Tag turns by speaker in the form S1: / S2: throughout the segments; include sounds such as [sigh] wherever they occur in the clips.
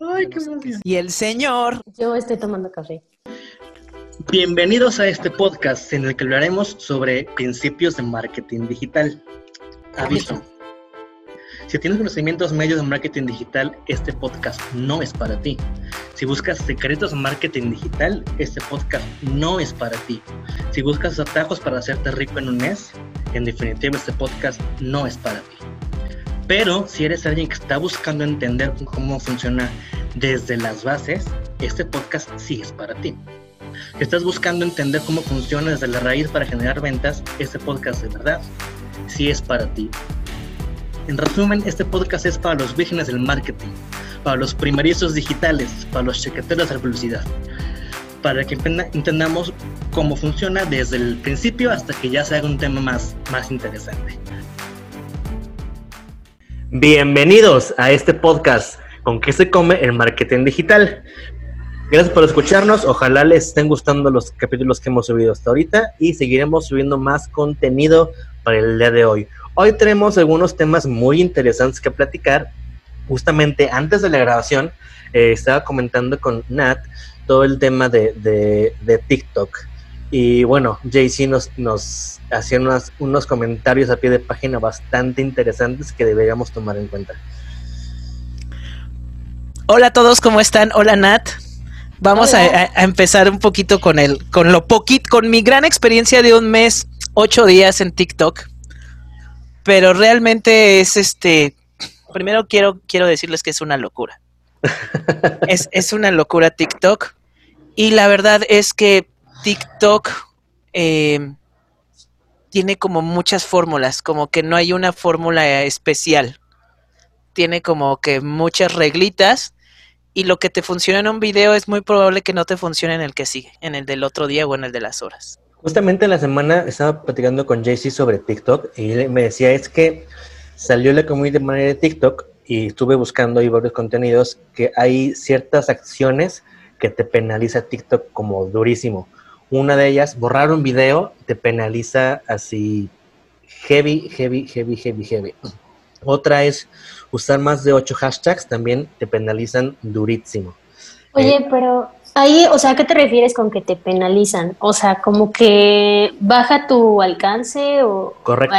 S1: Ay, qué.
S2: Y el señor.
S3: Yo estoy tomando café.
S1: Bienvenidos a este podcast en el que hablaremos sobre principios de marketing digital. Aviso. Si tienes conocimientos medios de marketing digital, este podcast no es para ti. Si buscas secretos de marketing digital, este podcast no es para ti. Si buscas atajos para hacerte rico en un mes, en definitiva este podcast no es para ti. Pero si eres alguien que está buscando entender cómo funciona desde las bases, este podcast sí es para ti. Si estás buscando entender cómo funciona desde la raíz para generar ventas, este podcast de verdad sí es para ti. En resumen, este podcast es para los vírgenes del marketing, para los primerizos digitales, para los chequeteros de la publicidad, para que entendamos cómo funciona desde el principio hasta que ya se haga un tema más, más interesante. Bienvenidos a este podcast con qué se come el marketing digital. Gracias por escucharnos. Ojalá les estén gustando los capítulos que hemos subido hasta ahorita y seguiremos subiendo más contenido para el día de hoy. Hoy tenemos algunos temas muy interesantes que platicar. Justamente antes de la grabación eh, estaba comentando con Nat todo el tema de, de, TikTok. Y bueno, JC nos, nos hacía unos, unos comentarios a pie de página bastante interesantes que deberíamos tomar en cuenta.
S2: Hola a todos, ¿cómo están? Hola Nat. Vamos a, empezar un poquito con el, con lo poquito, con mi gran experiencia de un mes, ocho días en TikTok pero realmente es este. Primero quiero, quiero decirles que es una locura. [laughs] es, es, una locura TikTok. Y la verdad es que TikTok eh, tiene como muchas fórmulas, como que no hay una fórmula especial. Tiene como que muchas reglitas y lo que te funciona en un video es muy probable que no te funcione en el que sigue, en el del otro día o en el de las horas.
S1: Justamente en la semana estaba platicando con JC sobre TikTok y él me decía es que salió la community de manera de TikTok y estuve buscando ahí varios contenidos que hay ciertas acciones que te penaliza TikTok como durísimo. Una de ellas, borrar un video, te penaliza así heavy, heavy, heavy, heavy, heavy. Otra es usar más de ocho hashtags, también te penalizan durísimo.
S3: Oye, eh, pero Ahí, o sea, ¿a qué te refieres con que te penalizan? O sea, como que baja tu alcance o...
S1: Correcto.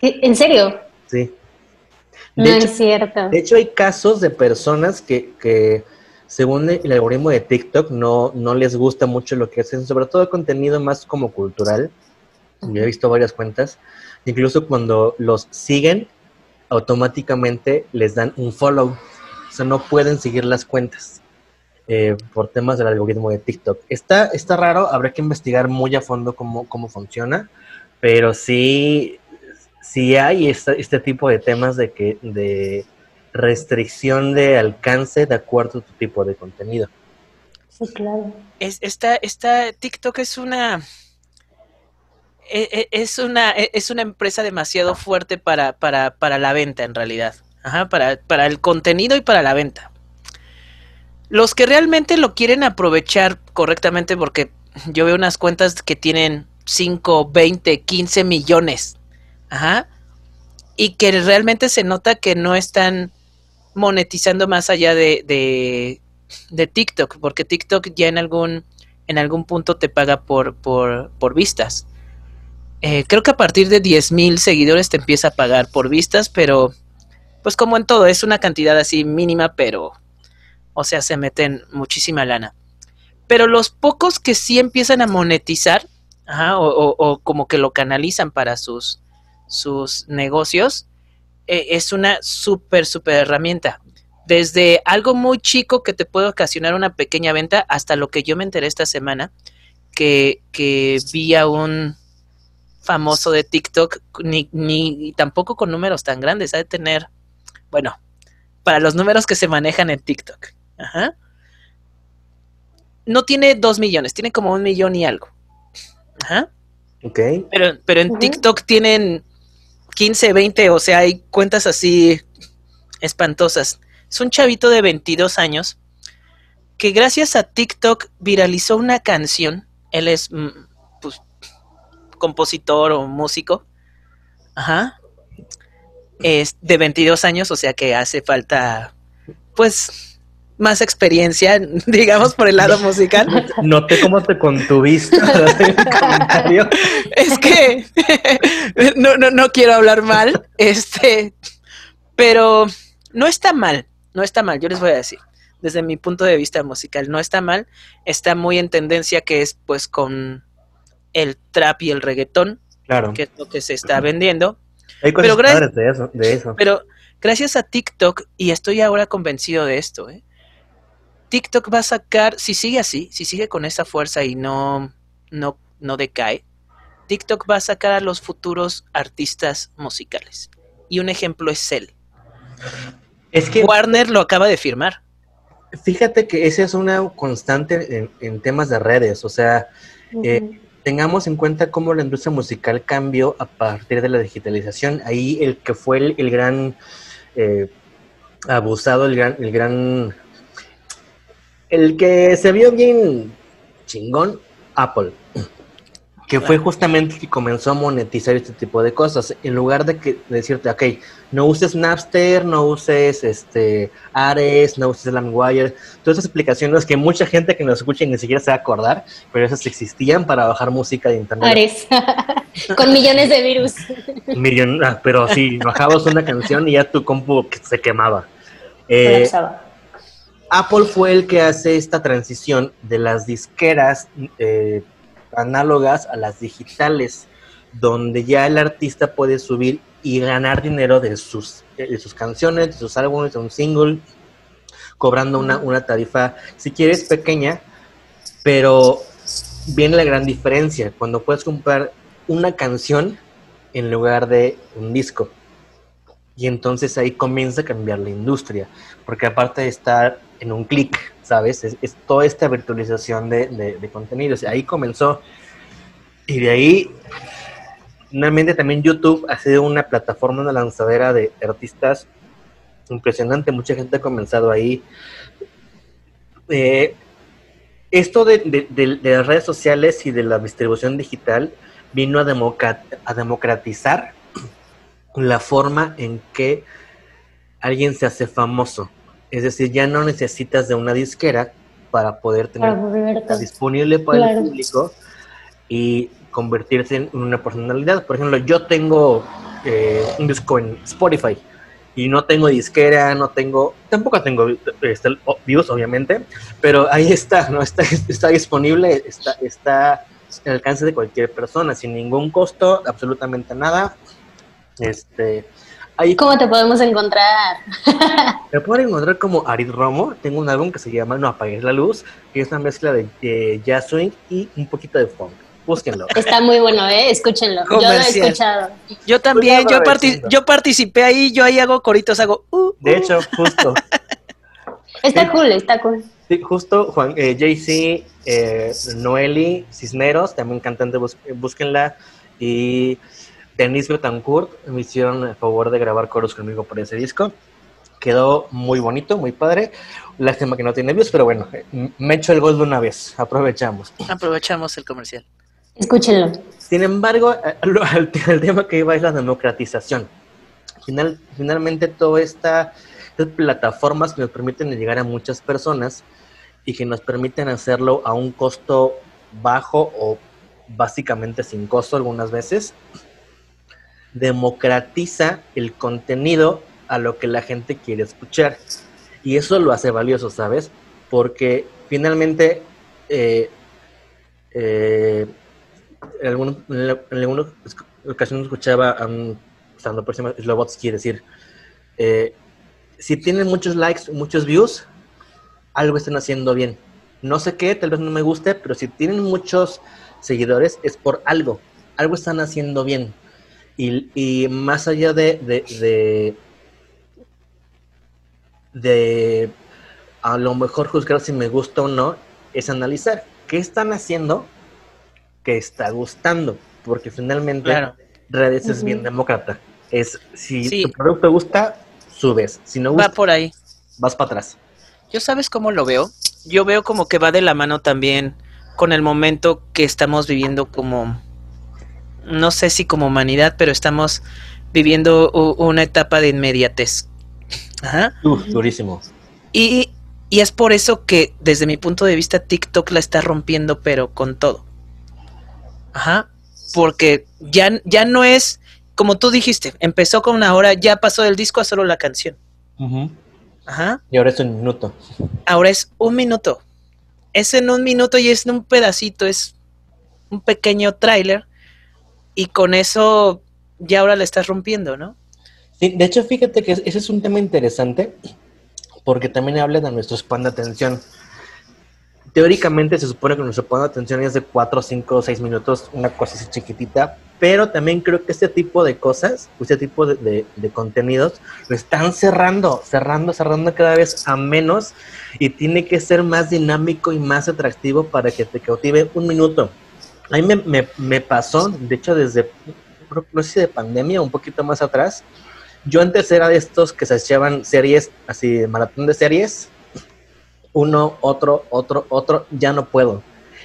S3: ¿En serio?
S1: Sí.
S3: no es cierto.
S1: De hecho, hay casos de personas que, que según el algoritmo de TikTok, no, no les gusta mucho lo que hacen, sobre todo contenido más como cultural. Yo he visto varias cuentas. Incluso cuando los siguen, automáticamente les dan un follow. O sea, no pueden seguir las cuentas. Eh, por temas del algoritmo de TikTok. Está, está raro, habrá que investigar muy a fondo cómo, cómo funciona, pero sí, sí hay este, tipo de temas de, que, de restricción de alcance de acuerdo a tu tipo de contenido.
S3: Sí, claro.
S2: Es, esta, esta TikTok es una... E, e, es una, e, es una empresa demasiado fuerte para, para, para la venta en realidad. Ajá, para, para el contenido y para la venta. Los que realmente lo quieren aprovechar correctamente, porque yo veo unas cuentas que tienen 5, 20, 15 millones. Ajá. Y que realmente se nota que no están monetizando más allá de, de, de TikTok, porque TikTok ya en algún, en algún punto te paga por, por, por vistas. Eh, creo que a partir de 10 mil seguidores te empieza a pagar por vistas, pero pues como en todo, es una cantidad así mínima, pero o sea, se meten muchísima lana. Pero los pocos que sí empiezan a monetizar, o, como que lo canalizan para sus, sus negocios, eh, es una súper, súper herramienta. Desde algo muy chico que te puede ocasionar una pequeña venta hasta lo que yo me enteré esta semana, que, que vi a un famoso de TikTok, ni, ni tampoco con números tan grandes, ha de tener, bueno, para los números que se manejan en TikTok. Ajá. No tiene dos millones, tiene como un millón y algo. Ajá.
S1: Ok.
S2: Pero, pero en TikTok tienen 15, 20, o sea, hay cuentas así espantosas. Es un chavito de 22 años que gracias a TikTok viralizó una canción. Él es, mm, pues, compositor o músico. Ajá. Es de 22 años, o sea que hace falta, pues, más experiencia, [laughs] digamos, por el lado musical.
S1: Noté cómo te contuviste. [laughs] comentario.
S2: Es que [laughs] no, no, no quiero hablar mal, este, pero no está mal, no está mal, yo les voy a decir desde mi punto de vista musical. No está mal, está muy en tendencia que es pues con el trap y el reggaetón,
S1: Claro.
S2: que es lo que se está vendiendo.
S1: Hay cosas
S2: pero
S1: de eso. De eso.
S2: Pero gracias a TikTok, y estoy ahora convencido de esto, ¿eh? TikTok va a sacar, si sigue así, si sigue con esa fuerza y no, no, no decae, TikTok va a sacar a los futuros artistas musicales. Y un ejemplo es Cell.
S1: Es que
S2: Warner lo acaba de firmar.
S1: fíjate que esa es una constante en, en temas de redes. O sea, Eh, tengamos en cuenta cómo la industria musical cambió a partir de la digitalización. Ahí el que fue el, el gran eh, abusado, el gran, el gran, el que se vio bien chingón, Apple. [clears throat] Que fue justamente el que comenzó a monetizar este tipo de cosas. En lugar de que de decirte, ok, no uses Napster, no uses este Ares, no uses LimeWire, todas esas aplicaciones que mucha gente que nos escucha ni siquiera se va a acordar, pero esas existían para bajar música de internet.
S3: Ares. [laughs] Con millones de virus. [laughs]
S1: Millon- ah, pero sí, bajabas una canción y ya tu compu que- se quemaba. Eh,
S3: Colapsaba.
S1: Apple fue el que hace esta transición de las disqueras eh, análogas a las digitales, donde ya el artista puede subir y ganar dinero de sus, canciones, de sus álbumes, de un single, cobrando una, una tarifa, si quieres, pequeña, pero viene la gran diferencia, cuando puedes comprar una canción en lugar de un disco. Y entonces ahí comienza a cambiar la industria, porque aparte de estar en un clic, ¿sabes? Es, toda esta virtualización de, de- contenidos. Ahí comenzó. Y de ahí, finalmente también YouTube ha sido una plataforma, una lanzadera de artistas impresionante. Mucha gente ha comenzado ahí. Eh, esto de, de- de- de las redes sociales y de la distribución digital vino a, democrat- a democratizar la forma en que alguien se hace famoso. Es decir, ya no necesitas de una disquera para poder tener
S3: Para
S1: disponible para
S3: Claro.
S1: el público y convertirse en una personalidad. Por ejemplo, yo tengo eh, un disco en Spotify y no tengo disquera, no tengo, tampoco tengo este, views, obviamente, pero ahí está, ¿no? Está, está disponible, está, está al alcance de cualquier persona, sin ningún costo, absolutamente nada. Este, ahí
S3: ¿Cómo te podemos encontrar? [laughs]
S1: me pueden encontrar como Arid Romo. Tengo un álbum que se llama No apagues la luz, que es una mezcla de eh, jazz swing y un poquito de funk. Búsquenlo.
S3: Está muy bueno, ¿eh? Escúchenlo. Yo lo he escuchado.
S2: Yo también,
S1: Pues
S2: yo, participé ahí, yo ahí hago coritos, hago... uh,
S1: De hecho, justo,
S3: Está
S1: Eh,
S3: cool, está cool.
S1: sí, justo Juan, eh, JC, eh, Noeli Cisneros, también cantante, búsquenla. Y Denise Betancourt me hicieron el favor de grabar coros conmigo por ese disco. Quedó muy bonito, muy padre. Lástima que no tiene views, pero bueno, eh, me echo el gol de una vez. Aprovechamos.
S2: aprovechamos el comercial.
S3: Escúchenlo.
S1: Sin embargo, eh, [laughs] al tema que iba es la democratización. Final, finalmente, todas esta- estas plataformas que nos permiten llegar a muchas personas y que nos permiten hacerlo a un costo bajo o básicamente sin costo algunas veces, democratiza el contenido a lo que la gente quiere escuchar. Y eso lo hace valioso, ¿sabes? Porque finalmente eh, eh, en, algún- en alguna ocasión escuchaba a estando próximo Slobotsky decir, eh, si tienen muchos likes, muchos views, algo están haciendo bien. No sé qué, tal vez no me guste, pero si tienen muchos seguidores es por algo, algo están haciendo bien. Y, y más allá de, de, de, de a lo mejor juzgar si me gusta o no, es analizar qué están haciendo que está gustando, porque finalmente
S2: Claro.
S1: redes es bien demócrata. Es si
S2: Sí.
S1: tu producto gusta, subes, si no
S2: Va
S1: gusta,
S2: por ahí.
S1: vas para atrás.
S2: ¿Yo sabes cómo lo veo? Yo veo como que va de la mano también con el momento que estamos viviendo como, no sé si como humanidad, pero estamos viviendo una etapa de inmediatez.
S1: Ajá. durísimo.
S2: Y, y es por eso que, desde mi punto de vista, TikTok la está rompiendo, pero con todo. Ajá. Porque ya, ya no es, como tú dijiste, empezó con una hora, ya pasó del disco a solo la canción.
S1: Ajá. Y ahora es un minuto.
S2: Ahora es un minuto. Es en un minuto y es en un pedacito, es un pequeño tráiler. Y con eso ya ahora le estás rompiendo, ¿no?
S1: Sí, de hecho, fíjate que ese es un tema interesante porque también habla de nuestro span de atención. Teóricamente se supone que nuestro span de atención es de 4, 5, 6 minutos, una cosa así chiquitita, pero también creo que este tipo de cosas, este tipo de, contenidos, lo están cerrando, cerrando, cerrando cada vez a menos y tiene que ser más dinámico y más atractivo para que te cautive un minuto. A mí me, me pasó, de hecho, desde, no sé si de pandemia, un poquito más atrás, yo antes era de estos que se echaban series, así, maratón de series. Uno, otro, otro, otro. Ya no puedo.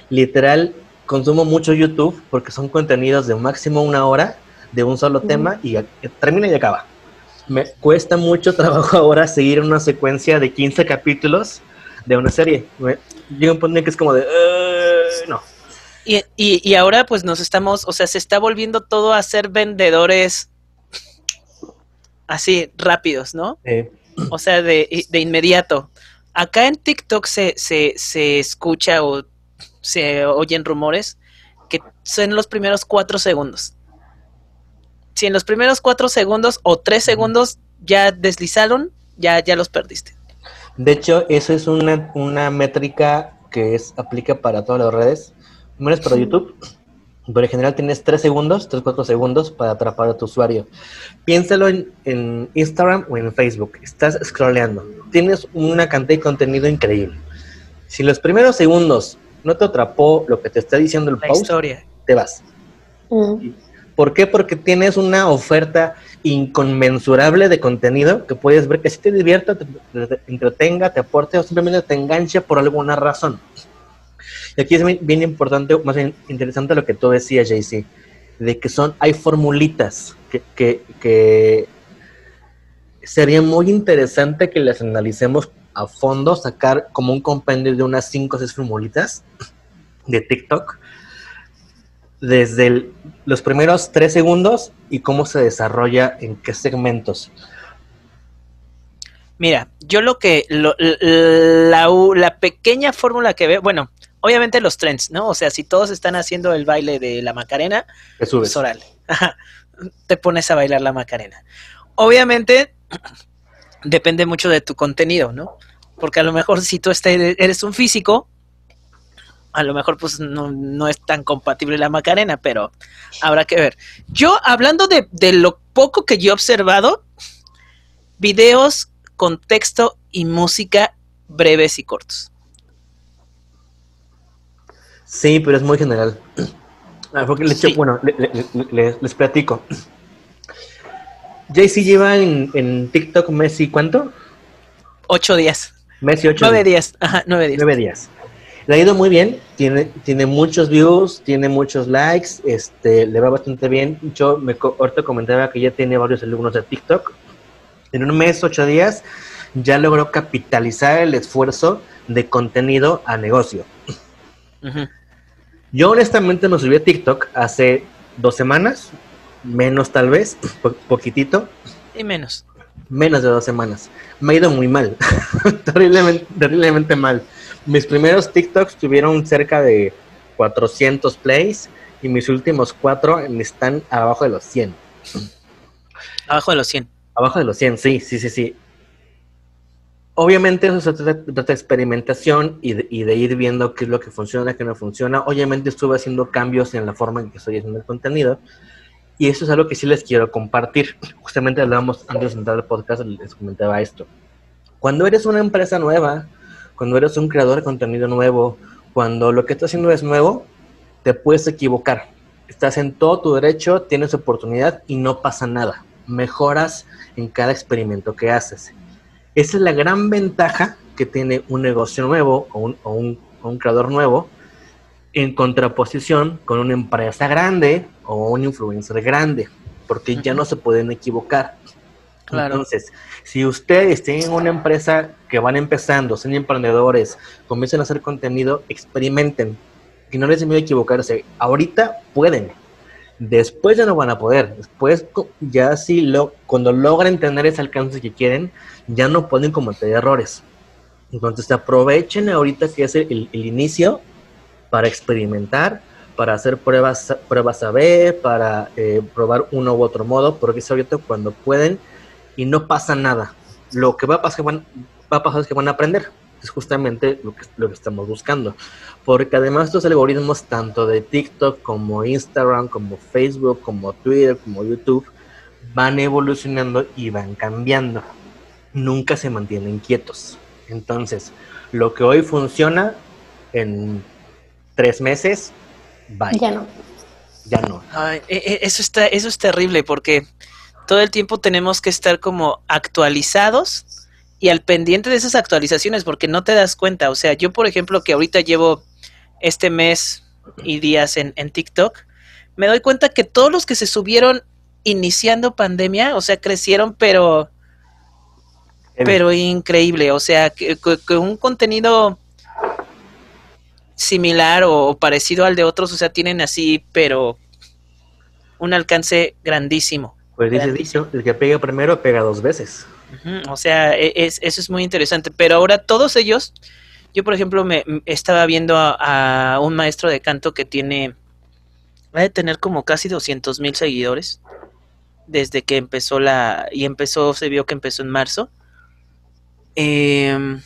S1: Literal, consumo mucho YouTube porque son contenidos de máximo una hora de un solo tema y termina y acaba. Me cuesta mucho [laughs] trabajo ahora seguir una secuencia de 15 capítulos de una serie. llega un punto en que es como de, no.
S2: Y, y, y, ahora pues nos estamos, o sea, se está volviendo todo a ser vendedores así rápidos, ¿no? O sea, de, de, inmediato. Acá en TikTok se, se, se escucha o se oyen rumores que son los primeros cuatro segundos. Si en los primeros cuatro segundos o tres segundos ya deslizaron, ya, ya los perdiste.
S1: De hecho, eso es una, una métrica que es, aplica para todas las redes. Primero es para YouTube, pero en general tienes 3 segundos, 3, 4 segundos para atrapar a tu usuario. Piénsalo en, Instagram o en Facebook. Estás scrolleando. Tienes una cantidad de contenido increíble. Si los primeros segundos no te atrapó lo que te está diciendo el post, te vas. Mm. ¿Por qué? Porque tienes una oferta inconmensurable de contenido que puedes ver que si te divierta, te entretenga, te aporte o simplemente te engancha por alguna razón. Y aquí es bien importante, más bien interesante lo que tú decías, JC, de que son, hay formulitas que, que, sería muy interesante que las analicemos a fondo, sacar como un compendio de unas 5 o 6 formulitas de TikTok, desde los primeros 3 segundos y cómo se desarrolla en qué segmentos.
S2: Mira, yo lo que, la, la, pequeña fórmula que veo, bueno, obviamente los trends, ¿no? O sea, si todos están haciendo el baile de la Macarena,
S1: te subes.
S2: Pues te pones a bailar la Macarena. Obviamente depende mucho de tu contenido, ¿no? Porque a lo mejor si tú eres un físico, a lo mejor pues no, es tan compatible la Macarena, pero habrá que ver. Yo, hablando de, de lo poco que yo he observado, videos con texto y música breves y cortos.
S1: Sí, pero es muy general. [clears throat] Ah, bueno, les platico. [clears throat] JC lleva en, TikTok Messi, ¿cuánto?
S2: Ocho días.
S1: Messi, ocho
S2: Nueve días. Ajá, nueve días.
S1: Nueve días. Le ha ido muy bien, tiene, tiene muchos views, tiene muchos likes, este, le va bastante bien. Yo me, ahorita comentaba que ya tiene varios alumnos de TikTok. En un mes, ocho días, ya logró capitalizar el esfuerzo de contenido a negocio. Ajá. Yo honestamente me subí a TikTok hace dos semanas, menos tal vez, poquitito.
S2: Y menos.
S1: Menos de dos semanas. Me ha ido muy mal, [laughs] terriblemente, terriblemente mal. Mis primeros TikToks tuvieron cerca de 400 plays y mis últimos cuatro están abajo de los 100.
S2: Abajo de los 100.
S1: Abajo de los 100, sí, sí, sí, sí obviamente eso se trata de experimentación y de, ir viendo qué es lo que funciona, qué no funciona. Obviamente estuve haciendo cambios en la forma en que estoy haciendo el contenido. Y eso es algo que sí les quiero compartir. Justamente hablábamos antes de entrar al podcast, les comentaba esto. Cuando eres una empresa nueva, cuando eres un creador de contenido nuevo, cuando lo que estás haciendo es nuevo, te puedes equivocar. Estás en todo tu derecho, tienes oportunidad y no pasa nada. Mejoras en cada experimento que haces. Esa es la gran ventaja que tiene un negocio nuevo o un, creador nuevo en contraposición con una empresa grande o un influencer grande. porque ya no se pueden equivocar.
S2: Claro.
S1: Entonces, si ustedes tienen una empresa que van empezando, son emprendedores, comiencen a hacer contenido, experimenten. Y no les da miedo equivocarse. Ahorita pueden. Después ya no van a poder. Después, ya sí, lo, cuando logren tener ese alcance que quieren, ya no pueden cometer errores. Entonces, aprovechen ahorita que es el, inicio para experimentar, para hacer pruebas, pruebas A-B, para eh, probar uno u otro modo, porque es ahorita cuando pueden y no pasa nada. Lo que a va a pasar es que van a aprender. Es justamente lo que, lo que estamos buscando. Porque además estos algoritmos, tanto de TikTok como Instagram, como Facebook, como Twitter, como YouTube, van evolucionando y van cambiando. Nunca se mantienen quietos. Entonces, lo que hoy funciona en tres meses, bye.
S3: Ya no.
S1: Ya no.
S2: Ay, e- e- eso está, eso es terrible porque todo el tiempo tenemos que estar como actualizados y al pendiente de esas actualizaciones porque no te das cuenta. O sea, yo por ejemplo que ahorita llevo este mes y días en, en TikTok, me doy cuenta que todos los que se subieron iniciando pandemia, o sea, crecieron, pero, pero increíble. O sea, que, un contenido similar o parecido al de otros, o sea, tienen así, pero un alcance grandísimo.
S1: Pues dice
S2: Grandísimo.
S1: dicho, el que pega primero pega dos veces.
S2: O sea, e- es, eso es muy interesante. Pero ahora todos ellos, yo por ejemplo me estaba viendo a, a un maestro de canto que tiene, va a tener como casi 200 mil seguidores desde que empezó la, y empezó, se vio que empezó en marzo. Em,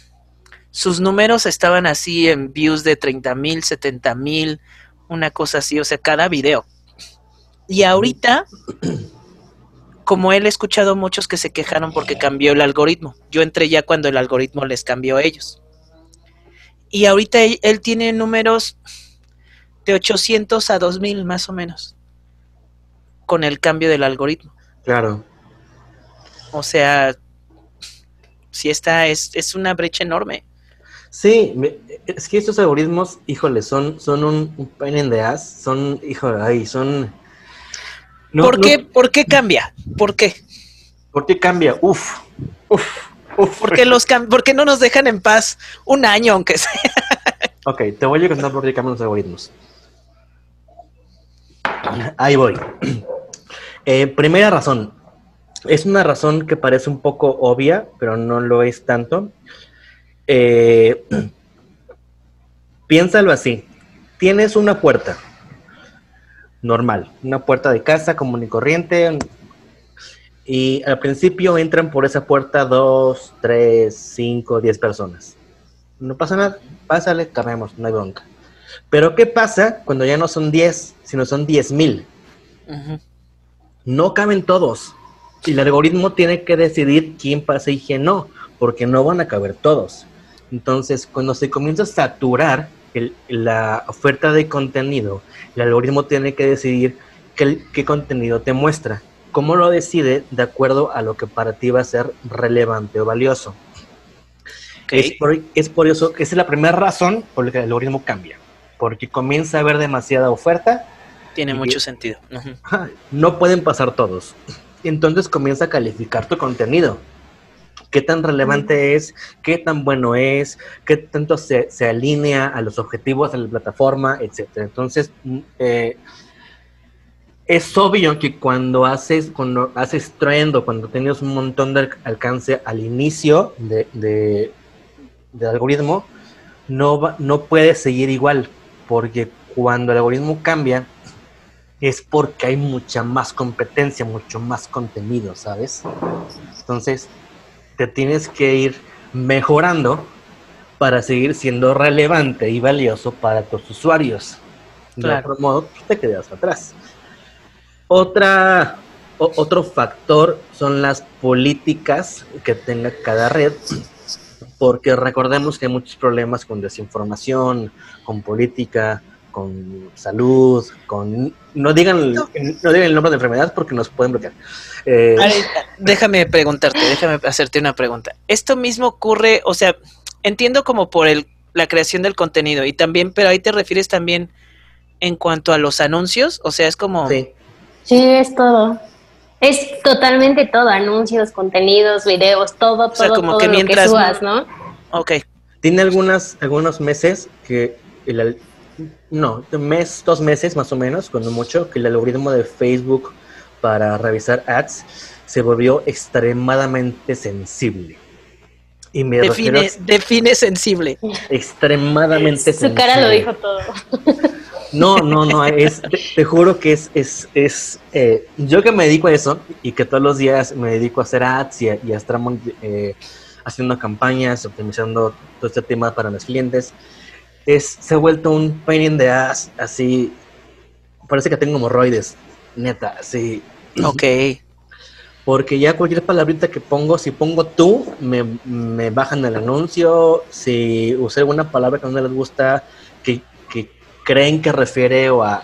S2: sus números estaban así en views de 30 mil, 70 mil, una cosa así, o sea, cada video. Y ahorita como él he escuchado muchos que se quejaron porque cambió el algoritmo. Yo entré ya cuando el algoritmo les cambió a ellos. Y ahorita él, él tiene números de 800 a 2000 más o menos con el cambio del algoritmo.
S1: Claro.
S2: O sea, si esta es, es una brecha enorme.
S1: Sí, me- es que estos algoritmos, híjole, son, son un, un pain in the ass, son, híjole, ay, son... No-
S2: ¿Por,
S1: no-
S2: qué, ¿Por qué cambia? ¿Por qué?
S1: ¿Por qué cambia? Uf, uf, uf.
S2: ¿Por qué, los cam- por qué no nos dejan en paz un año, aunque sea?
S1: Ok, te voy a contar por qué cambian los algoritmos. Ahí voy. [clears throat] Eh, primera razón. Es una razón que parece un poco obvia, pero no lo es tanto. Eh, [clears throat] piénsalo así. Tienes una puerta normal, una puerta de casa común y corriente. Y al principio entran por esa puerta dos, tres, cinco, diez personas. No pasa nada, pásale, cargamos, no hay bronca. Pero ¿qué pasa cuando ya no son 10, sino son 10 mil? No caben todos. Y el algoritmo tiene que decidir quién pasa y quién no, porque no van a caber todos. Entonces, cuando se comienza a saturar el- la oferta de contenido, el algoritmo tiene que decidir qué, qué contenido te muestra. ¿Cómo lo decide? De acuerdo a lo que para ti va a ser relevante o valioso.
S2: Ok.
S1: Es, por, es por eso que esa es la primera razón por la que el algoritmo cambia. Porque comienza a haber demasiada oferta,
S2: Tiene mucho sentido.
S1: No pueden pasar todos. Entonces comienza a calificar tu contenido. ¿Qué tan relevante es? ¿Qué tan bueno es? ¿Qué tanto se, se alinea a los objetivos de la plataforma? Etcétera. Entonces, mm, eh, es obvio que cuando haces, cuando haces trend o cuando tienes un montón de alc- alcance al inicio de, de- del algoritmo, no, va- no puedes seguir igual, porque cuando el algoritmo cambia, es porque hay mucha más competencia, mucho más contenido, ¿sabes? Entonces, te tienes que ir mejorando para seguir siendo relevante y valioso para tus usuarios. De otro modo, pues, te quedas atrás. Otra, o- otro factor son las políticas que tenga cada red, porque recordemos que hay muchos problemas con desinformación, con política, con salud, con... No digan, no. digan el nombre de enfermedad porque nos pueden bloquear. Eh,
S2: déjame preguntarte, déjame hacerte una pregunta. Esto mismo ocurre, o sea, entiendo como por el, la creación del contenido y también, pero ahí te refieres también en cuanto a los anuncios, o sea, es como...
S1: sí.
S3: Sí, es todo. Es totalmente todo, anuncios, contenidos, videos, todo,
S2: O sea,
S3: todo,
S2: como
S3: todo
S2: que
S3: lo
S2: mientras
S3: que subas, ¿no?
S2: Ok.
S1: Tiene algunas, algunos meses que el, no, un mes, dos meses más o menos, cuando mucho, que el algoritmo de Facebook para revisar ads se volvió extremadamente sensible. Y me refiero
S2: Define, define sensible.
S1: extremadamente
S3: Su cara lo dijo todo.
S1: No, no, no, es, te, te juro que es, es, es eh, yo que me dedico a eso y que todos los días me dedico a hacer ads y a, y a estar eh, haciendo campañas, optimizando todo este tema para los clientes, es, se ha vuelto un pain in the ass, así, parece que tengo hemorroides, neta, así,
S2: Ok.
S1: porque ya cualquier palabrita que pongo, si pongo tú, me, me bajan el anuncio. Si usé alguna palabra que no les gusta, que, que creen que refiere o a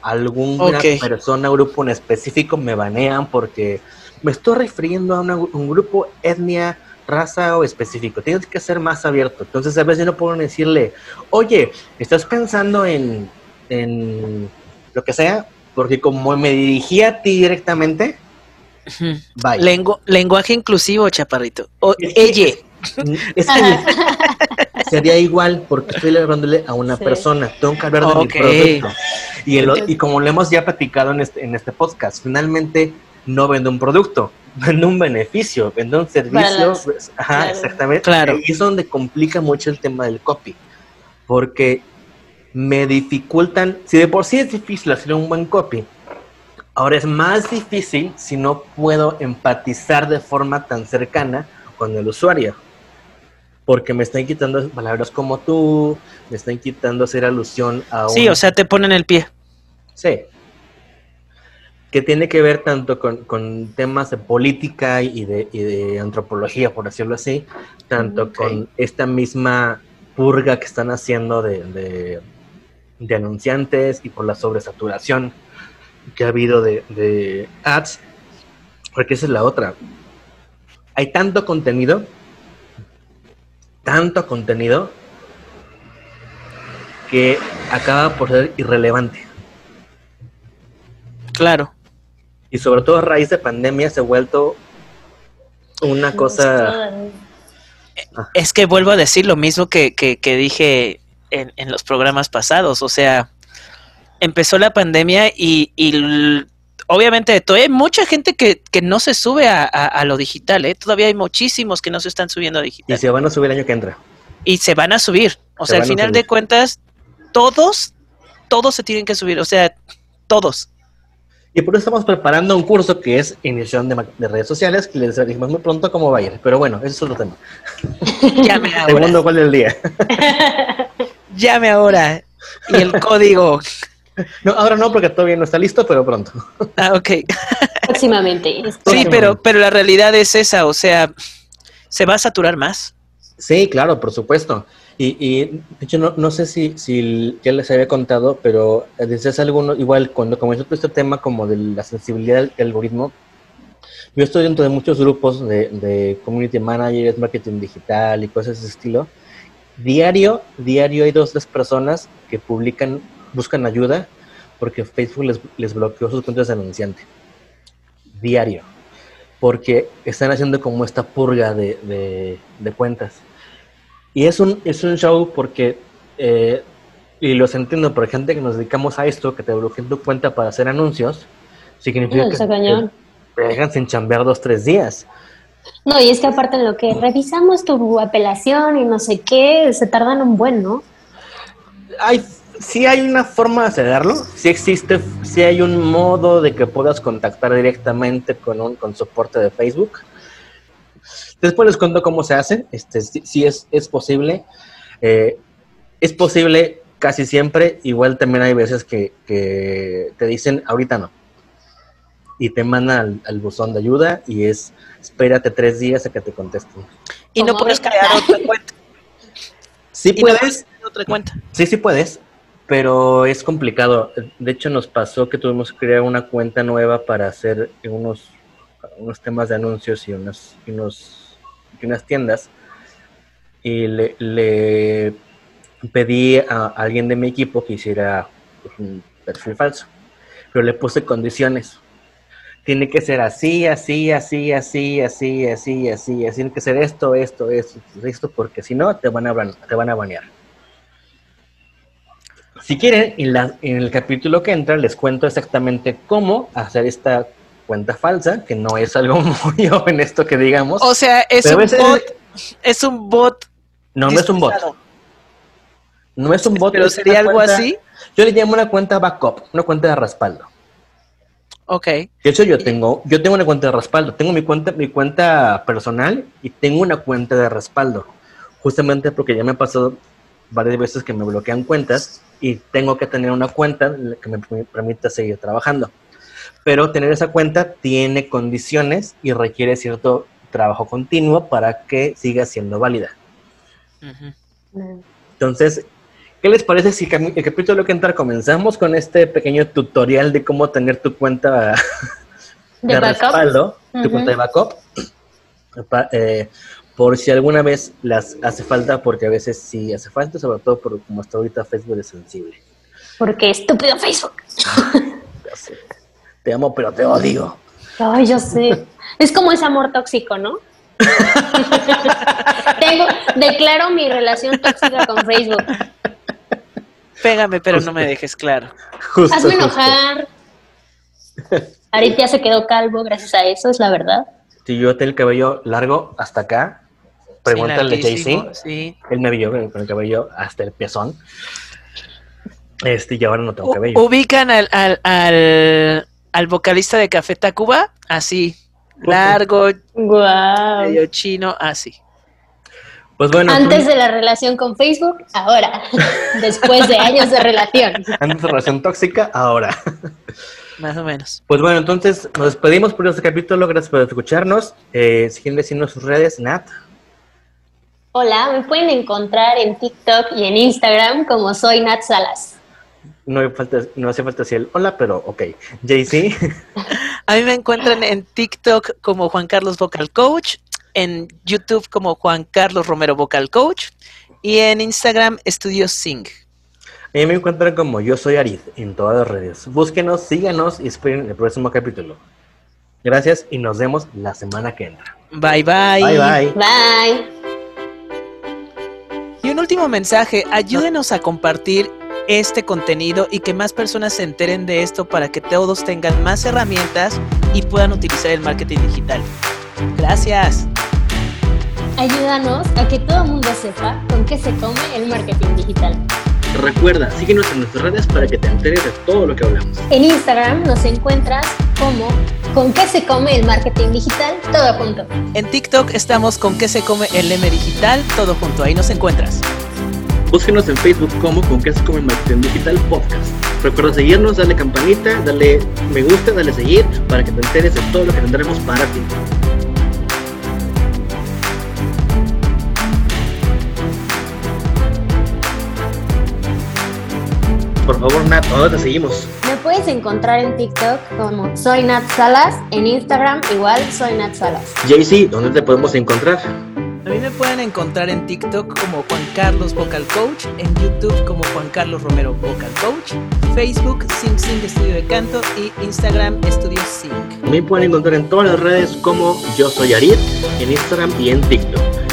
S1: alguna
S2: Ok.
S1: persona, grupo en específico, me banean porque me estoy refiriendo a una- un grupo, etnia, raza o específico. Tienes que ser más abierto. Entonces, a veces yo no puedo decirle, oye, ¿estás pensando en, en lo que sea? Porque como me dirigí a ti directamente,
S2: Ujú.
S1: bye.
S2: Lengu- lenguaje inclusivo, chaparrito. O, ella. [laughs]
S1: Es que sería igual porque estoy hablándole a una
S3: Sí.
S1: persona. Tengo que hablar de mi producto. Y, el- y como lo hemos ya platicado en este, en este podcast, finalmente no vendo un producto, [laughs] vendo un beneficio, vendo un servicio. pues, ajá,
S3: claro.
S1: exactamente.
S2: Claro.
S1: Y es donde complica mucho el tema del copy. Porque me dificultan, si de por sí es difícil hacer un buen copy, ahora es más difícil si no puedo empatizar de forma tan cercana con el usuario. Porque me están quitando palabras como tú, me están quitando hacer alusión a un...
S2: Sí, o sea, te ponen el pie.
S1: Sí. Que tiene que ver tanto con, con temas de política y de, y de antropología, por decirlo así, tanto con esta misma purga que están haciendo de, de- de anunciantes y por la sobresaturación que ha habido de, de ads, porque esa es la otra. Hay tanto contenido, tanto contenido, que acaba por ser irrelevante.
S2: Claro.
S1: Y sobre todo a raíz de pandemia se ha vuelto una cosa...
S2: Es que vuelvo a decir lo mismo que, que, que dije en, en los programas pasados. O sea, empezó la pandemia y, y obviamente todavía hay mucha gente que, que no se sube a, a- a lo digital. ¿eh? Todavía hay muchísimos que no se están subiendo a
S1: Y
S2: digital.
S1: se van a subir el año que entra.
S2: y se van a subir. O
S1: Se
S2: sea, al final de cuentas, todos, todos se tienen que subir. O sea, todos.
S1: Y por eso estamos preparando un curso que es iniciación de, ma- de redes sociales, que les dijimos muy pronto cómo va a ir. Pero bueno, ese es otro tema. [laughs]
S2: Llame ahora.
S1: Segundo, ¿cuál del día? [laughs]
S2: Llame ahora. Y el código.
S1: No, ahora no, porque todavía no está listo, pero pronto.
S2: Ah, ok. [laughs]
S3: Próximamente.
S2: Sí, pero, pero la realidad es esa. O sea, se va a saturar más.
S1: Sí, claro, por supuesto. Y, y de hecho, no, no sé si, si ya les había contado, pero desde hace alguno, igual cuando comenzó todo este tema como de la sensibilidad del algoritmo, yo estoy dentro de muchos grupos de, community managers, marketing digital y cosas de ese estilo. Diario, diario hay dos, tres personas que publican, buscan ayuda porque Facebook les, bloqueó sus cuentas de anunciante. Diario. Porque están haciendo como esta purga de- de cuentas. Y es un, es un show porque, eh, y los entiendo, por gente que nos dedicamos a esto, que te bloqueen tu cuenta para hacer anuncios, significa
S3: No,
S1: que te dejan sin chambear dos, tres días.
S3: No, y es que aparte en lo que revisamos tu apelación y no sé qué, se tardan un buen, ¿no?
S1: Hay, sí hay una forma de hacerlo, sí existe, sí hay un modo de que puedas contactar directamente con un con soporte de Facebook. Después les cuento cómo se hace, este, sí, sí es, es posible. Eh, es posible casi siempre, igual también hay veces que, que te dicen ahorita no. Y te mandan al, al buzón de ayuda y es espérate tres días a que te contesten.
S2: Y no puedes crear otra cuenta.
S1: Sí
S2: Y no
S1: puedes,
S2: crear otra cuenta.
S1: Sí, sí puedes, pero es complicado. De hecho, nos pasó que tuvimos que crear una cuenta nueva para hacer unos, unos temas de anuncios y, unos, y, unos, de unas tiendas y le, pedí a alguien de mi equipo que hiciera pues, un perfil falso, pero le puse condiciones. Tiene que ser así, así, así, así, así, así, así, así. Tiene que ser esto, esto, esto, esto, porque si no, te van a, te van a banear. Si quieren, en, la, en el capítulo que entra les cuento exactamente cómo hacer esta cuenta falsa, que no es algo [laughs] muy esto que digamos.
S2: O sea, es un bot. Es un bot.
S1: No, no es un bot. No es un bot.
S2: Pero sería algo así.
S1: Yo le llamo una cuenta backup, una cuenta de respaldo.
S2: Ok.
S1: De hecho, yo tengo, yo tengo una cuenta de respaldo. Tengo mi cuenta, mi cuenta personal y tengo una cuenta de respaldo. Justamente porque ya me ha pasado varias veces que me bloquean cuentas y tengo que tener una cuenta que me permita seguir trabajando. Pero tener esa cuenta tiene condiciones y requiere cierto trabajo continuo para que siga siendo válida. Entonces, ¿Qué les parece si el capítulo que entra comenzamos con este pequeño tutorial de cómo tener tu cuenta [laughs] de, respaldo, tu cuenta de backup? Eh, por si alguna vez las hace falta, porque a veces sí hace falta, sobre todo por como hasta ahorita Facebook es sensible.
S3: Porque estúpido Facebook. [laughs]
S1: Te amo, pero te odio.
S3: Ay, yo sé. Es como ese amor tóxico, ¿no? [laughs] Tengo, declaro mi relación tóxica con Facebook.
S2: Pégame, pero no me dejes claro.
S3: Hazme enojar. [laughs] Arit ya se quedó calvo gracias a eso, es la verdad.
S1: Si yo tengo el cabello largo hasta acá, pregúntale a Jay-Z. Sí. Él me vio con el cabello hasta el pezón. Este, y ahora no tengo cabello.
S2: Ubican al, al, al, vocalista de Café Tacuba, así, largo,
S3: wow.
S2: medio chino, así.
S1: Pues bueno,
S3: Antes de la relación con Facebook, ahora. [laughs] Después de años de relación.
S1: Antes de relación tóxica, ahora.
S2: Más o menos.
S1: Pues bueno, entonces nos despedimos por este capítulo. Gracias por escucharnos. Eh, si quieren decirnos sus redes, Nat.
S3: Hola, me pueden encontrar en TikTok y en Instagram como soy Nat Salas.
S1: No, falta, no hace falta decir el hola, pero ok. JC.
S2: A mí me encuentran en TikTok como Juan Carlos Vocal Coach en YouTube como Juan Carlos Romero Vocal Coach y en Instagram Estudio Sing.
S1: A mí me encuentran como yo soy Arid en todas las redes. Búsquenos, síganos y esperen el próximo capítulo. Gracias y nos vemos la semana que entra.
S2: Bye bye.
S1: Bye bye.
S3: Bye.
S2: Y un último mensaje, ayúdenos a compartir este contenido y que más personas se enteren de esto para que todos tengan más herramientas y puedan utilizar el marketing digital. Gracias.
S3: Ayúdanos a que todo el mundo sepa con qué se come el marketing digital.
S1: Recuerda, síguenos en nuestras redes para que te enteres de todo lo que hablamos.
S3: En Instagram nos encuentras como con qué se come el marketing digital, todo junto.
S2: En TikTok estamos con qué se come el M digital, todo junto. Ahí nos encuentras.
S1: Búsquenos en Facebook como con qué se come el marketing digital podcast. Recuerda seguirnos, darle campanita, darle me gusta, darle seguir para que te enteres de todo lo que tendremos para ti. por favor, Nat, ¿dónde te seguimos?
S3: Me puedes encontrar en TikTok como Soy Nat Salas, en Instagram igual Soy Nat Salas.
S1: JC, ¿dónde te podemos encontrar?
S2: A mí me pueden encontrar en TikTok como Juan Carlos Vocal Coach, en YouTube como Juan Carlos Romero Vocal Coach, Facebook Sing Sing Estudio de Canto y Instagram Estudio Sing.
S1: Me pueden encontrar en todas las redes como Yo Soy Arid, en Instagram y en TikTok.